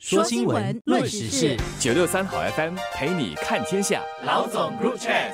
说新闻，论时事，九六三好 FM 陪你看天下。老总 Group Chat。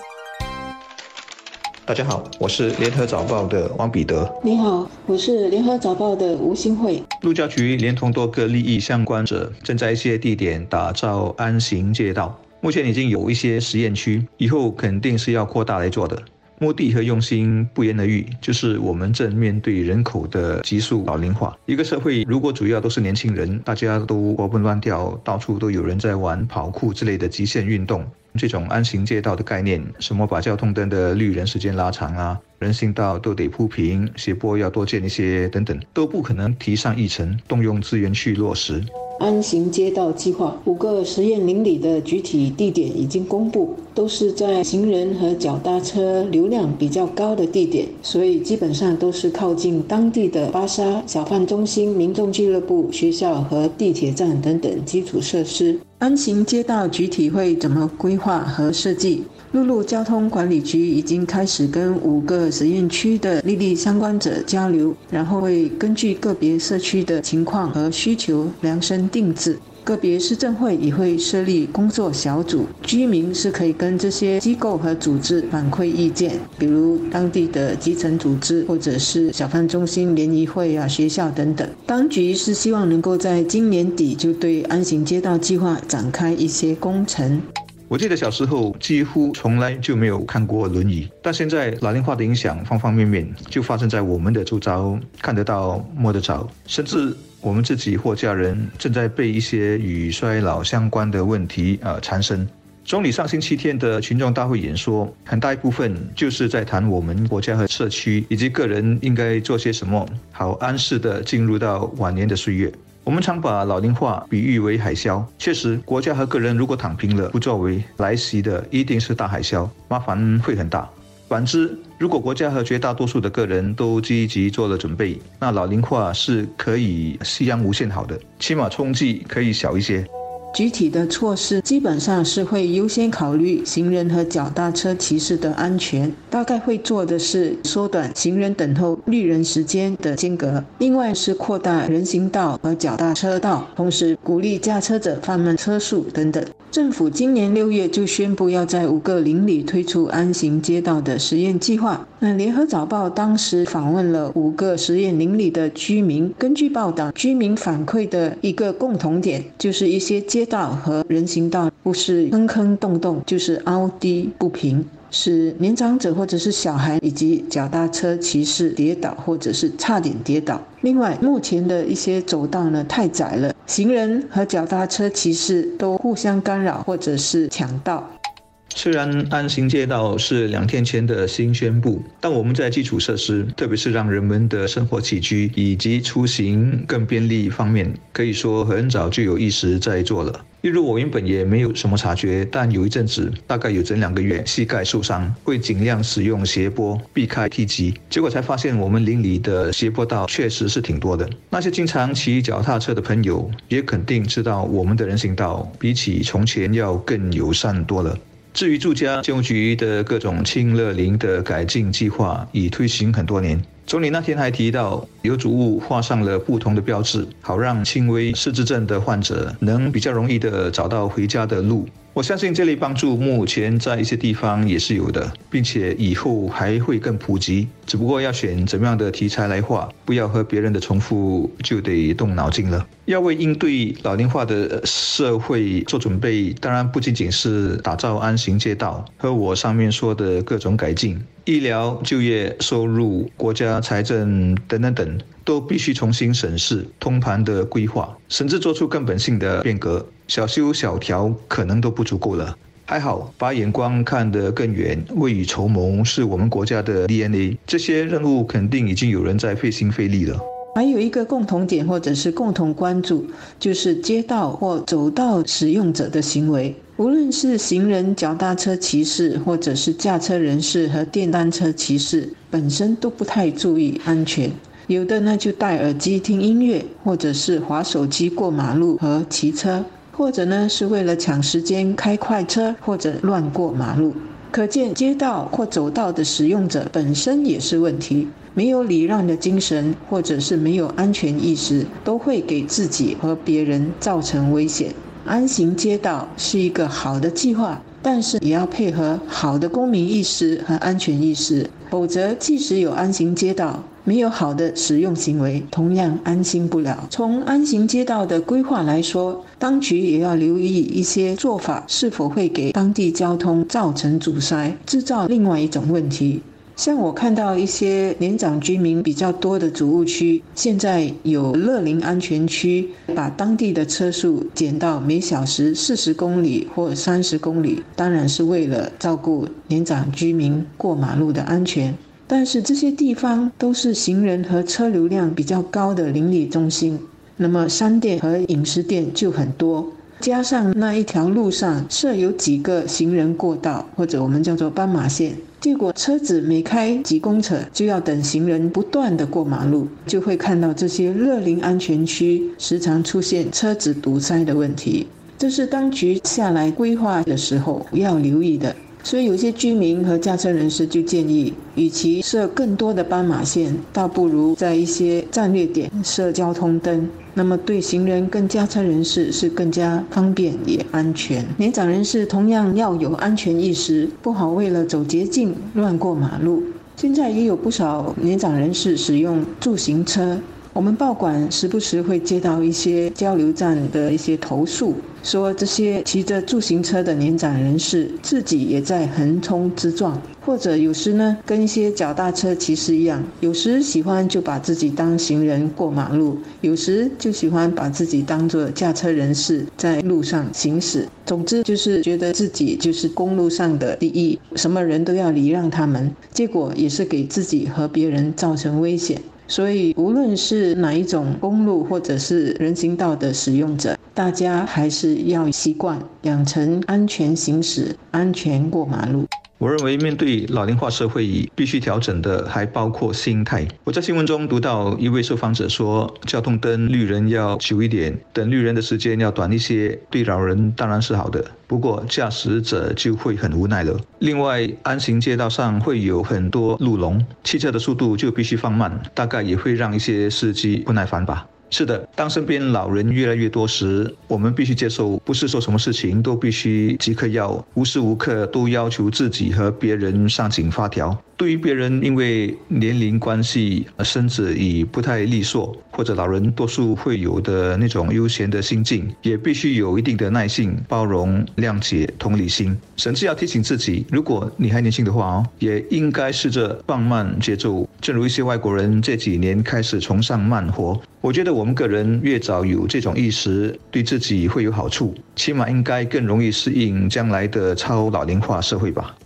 大家好，我是联合早报的王彼得。你好，我是联合早报的吴新慧。路教局连同多个利益相关者，正在一些地点打造安行街道。目前已经有一些实验区，以后肯定是要扩大来做的。目的和用心不言而喻，就是我们正面对人口的急速老龄化。一个社会如果主要都是年轻人，大家都活蹦乱跳，到处都有人在玩跑酷之类的极限运动，这种安行街道的概念，什么把交通灯的绿人时间拉长啊，人行道都得铺平，斜坡要多建一些等等，都不可能提上议程，动用资源去落实。安行街道计划五个实验邻里的具体地点已经公布，都是在行人和脚踏车流量比较高的地点，所以基本上都是靠近当地的巴沙、小贩中心、民众俱乐部、学校和地铁站等等基础设施。安行街道具体会怎么规划和设计？陆路交通管理局已经开始跟五个实验区的利益相关者交流，然后会根据个别社区的情况和需求量身定制。个别市政会也会设立工作小组，居民是可以跟这些机构和组织反馈意见，比如当地的基层组织或者是小贩中心联谊会啊、学校等等。当局是希望能够在今年底就对安行街道计划展开一些工程。我记得小时候几乎从来就没有看过轮椅，但现在老龄化的影响方方面面就发生在我们的周遭，看得到摸得着，甚至我们自己或家人正在被一些与衰老相关的问题呃缠身。总理上星期天的群众大会演说，很大一部分就是在谈我们国家和社区以及个人应该做些什么，好安适的进入到晚年的岁月。我们常把老龄化比喻为海啸，确实，国家和个人如果躺平了不作为，来袭的一定是大海啸，麻烦会很大。反之，如果国家和绝大多数的个人都积极做了准备，那老龄化是可以夕阳无限好的，起码冲击可以小一些。具体的措施基本上是会优先考虑行人和脚踏车骑士的安全，大概会做的是缩短行人等候绿人时间的间隔，另外是扩大人行道和脚踏车道，同时鼓励驾车者放慢车速等等。政府今年六月就宣布要在五个邻里推出安行街道的实验计划。那联合早报当时访问了五个实验邻里的居民，根据报道，居民反馈的一个共同点就是一些街道和人行道不是坑坑洞洞，就是凹低不平。使年长者或者是小孩以及脚踏车骑士跌倒，或者是差点跌倒。另外，目前的一些走道呢太窄了，行人和脚踏车骑士都互相干扰，或者是抢道。虽然安行街道是两天前的新宣布，但我们在基础设施，特别是让人们的生活起居以及出行更便利方面，可以说很早就有意识在做了。例如，我原本也没有什么察觉，但有一阵子，大概有整两个月，膝盖受伤，会尽量使用斜坡避开梯级，结果才发现我们邻里的斜坡道确实是挺多的。那些经常骑脚踏车的朋友，也肯定知道我们的人行道比起从前要更友善多了。至于住家，建筑局的各种清乐林的改进计划已推行很多年。总理那天还提到，有主物画上了不同的标志，好让轻微失智症的患者能比较容易的找到回家的路。我相信这类帮助目前在一些地方也是有的，并且以后还会更普及。只不过要选怎么样的题材来画，不要和别人的重复，就得动脑筋了。要为应对老龄化的社会做准备，当然不仅仅是打造安行街道和我上面说的各种改进，医疗、就业、收入、国家财政等等等。都必须重新审视通盘的规划，甚至做出根本性的变革。小修小调可能都不足够了。还好，把眼光看得更远，未雨绸缪是我们国家的 DNA。这些任务肯定已经有人在费心费力了。还有一个共同点或者是共同关注，就是街道或走道使用者的行为，无论是行人、脚踏车骑士，或者是驾车人士和电单车骑士，本身都不太注意安全。有的呢就戴耳机听音乐，或者是划手机过马路和骑车，或者呢是为了抢时间开快车或者乱过马路。可见街道或走道的使用者本身也是问题。没有礼让的精神，或者是没有安全意识，都会给自己和别人造成危险。安行街道是一个好的计划，但是也要配合好的公民意识和安全意识，否则即使有安行街道，没有好的使用行为，同样安心不了。从安行街道的规划来说，当局也要留意一些做法是否会给当地交通造成阻塞，制造另外一种问题。像我看到一些年长居民比较多的主务区，现在有乐龄安全区，把当地的车速减到每小时四十公里或三十公里，当然是为了照顾年长居民过马路的安全。但是这些地方都是行人和车流量比较高的邻里中心，那么商店和饮食店就很多，加上那一条路上设有几个行人过道，或者我们叫做斑马线。结果车子每开几公尺，就要等行人不断的过马路，就会看到这些乐龄安全区时常出现车子堵塞的问题。这是当局下来规划的时候要留意的。所以有些居民和驾车人士就建议，与其设更多的斑马线，倒不如在一些战略点设交通灯，那么对行人跟驾车人士是更加方便也安全。年长人士同样要有安全意识，不好为了走捷径乱过马路。现在也有不少年长人士使用助行车。我们报馆时不时会接到一些交流站的一些投诉，说这些骑着自行车的年长人士自己也在横冲直撞，或者有时呢跟一些脚踏车骑士一样，有时喜欢就把自己当行人过马路，有时就喜欢把自己当做驾车人士在路上行驶。总之就是觉得自己就是公路上的第一，什么人都要礼让他们，结果也是给自己和别人造成危险。所以，无论是哪一种公路或者是人行道的使用者，大家还是要习惯养成安全行驶、安全过马路。我认为，面对老龄化社会，必须调整的还包括心态。我在新闻中读到一位受访者说，交通灯绿人要久一点，等绿人的时间要短一些，对老人当然是好的。不过驾驶者就会很无奈了。另外，安行街道上会有很多路龙，汽车的速度就必须放慢，大概也会让一些司机不耐烦吧。是的，当身边老人越来越多时，我们必须接受，不是说什么事情都必须即刻要，无时无刻都要求自己和别人上紧发条。对于别人因为年龄关系，身子已不太利索，或者老人多数会有的那种悠闲的心境，也必须有一定的耐性、包容、谅解、同理心，甚至要提醒自己，如果你还年轻的话哦，也应该试着放慢节奏。正如一些外国人这几年开始崇尚慢活，我觉得我我们个人越早有这种意识，对自己会有好处，起码应该更容易适应将来的超老龄化社会吧。